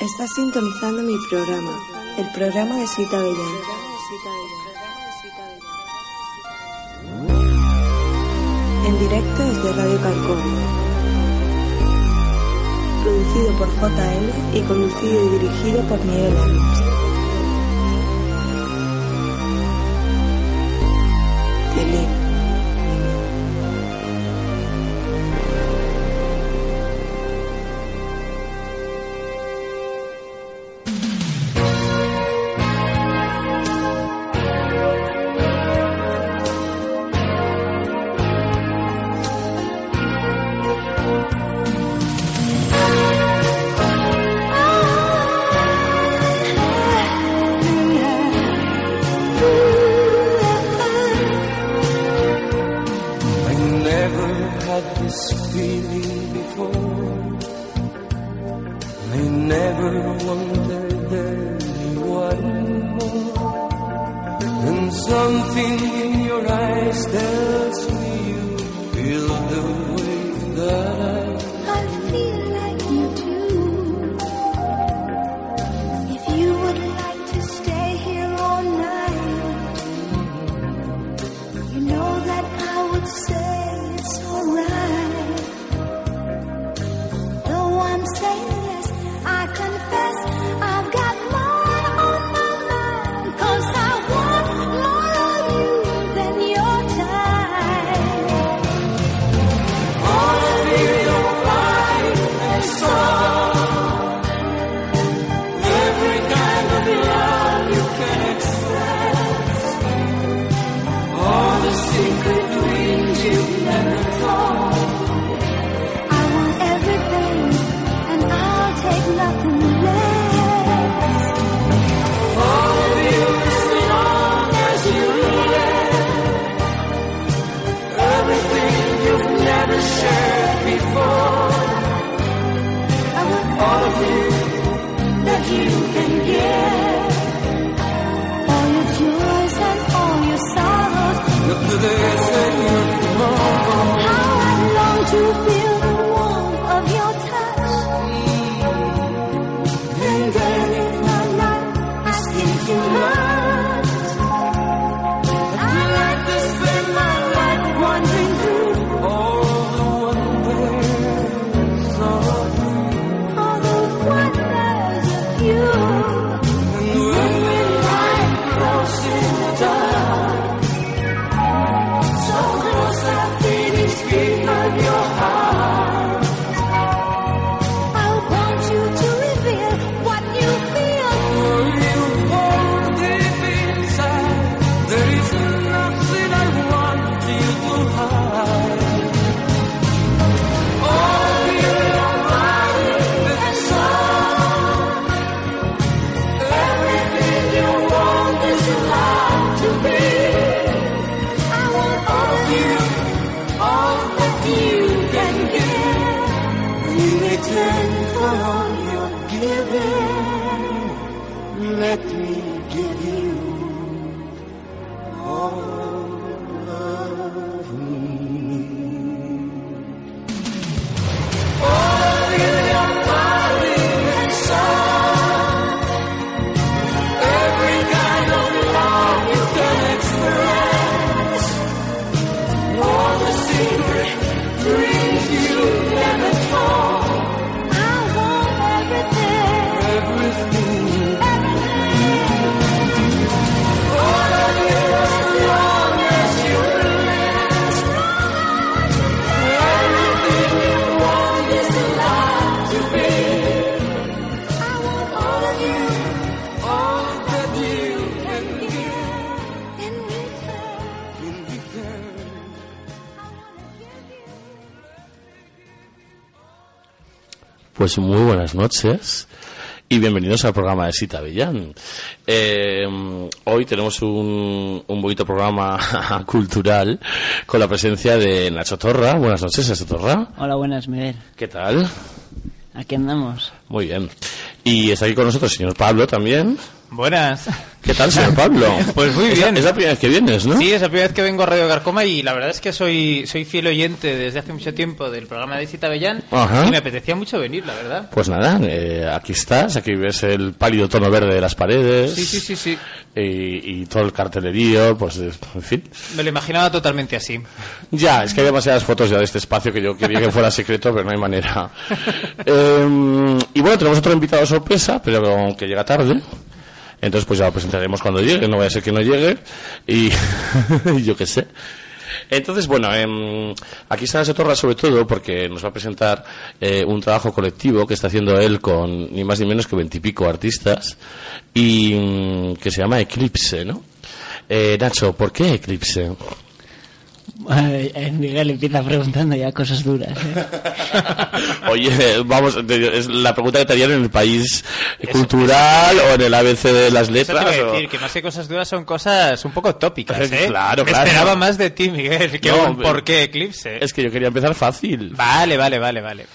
Estás sintonizando mi programa, el programa de Suita Bellán. En directo desde Radio Calcón. Producido por JL y conducido y dirigido por Miguel never wondered there'd more. And something grateful for all your giving. Let me Pues muy buenas noches y bienvenidos al programa de Sita Villán. Em, hoy tenemos un, un bonito programa cultural con la presencia de Nacho Torra. Buenas noches, Nacho Torra. Hola, buenas, Miguel. ¿Qué tal? Aquí andamos. Muy bien. Y está aquí con nosotros el señor Pablo también. Buenas. ¿Qué tal, señor Pablo? Pues muy bien. Es la primera vez que vienes, ¿no? Sí, es la primera vez que vengo a Radio Carcoma y la verdad es que soy, soy fiel oyente desde hace mucho tiempo del programa de Cita Bellán Ajá. y me apetecía mucho venir, la verdad. Pues nada, eh, aquí estás, aquí ves el pálido tono verde de las paredes. Sí, sí, sí, sí. Y, y todo el cartelerío, pues en fin. Me lo imaginaba totalmente así. Ya, es que hay demasiadas fotos ya de este espacio que yo quería que fuera secreto, pero no hay manera. Eh, y bueno, tenemos otro invitado sorpresa, pero que llega tarde. Entonces, pues ya lo presentaremos cuando llegue, no vaya a ser que no llegue. Y, yo qué sé. Entonces, bueno, em, aquí está Torra sobre todo porque nos va a presentar eh, un trabajo colectivo que está haciendo él con ni más ni menos que veintipico artistas y mm, que se llama Eclipse, ¿no? Eh, Nacho, ¿por qué Eclipse? Miguel empieza preguntando ya cosas duras. ¿eh? Oye, vamos, te- es la pregunta que te harían en el país cultural o en el ABC de las Eso te letras. a o- decir, que más que cosas duras son cosas un poco tópicas, ¿eh? Claro, Me claro. esperaba más de ti, Miguel, que No, un por qué Eclipse. Es que yo quería empezar fácil. Vale, vale, vale, vale.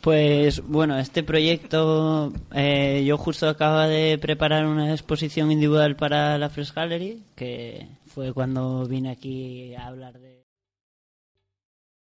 Pues bueno, este proyecto eh, yo justo acaba de preparar una exposición individual para la Fresh Gallery, que fue cuando vine aquí a hablar de...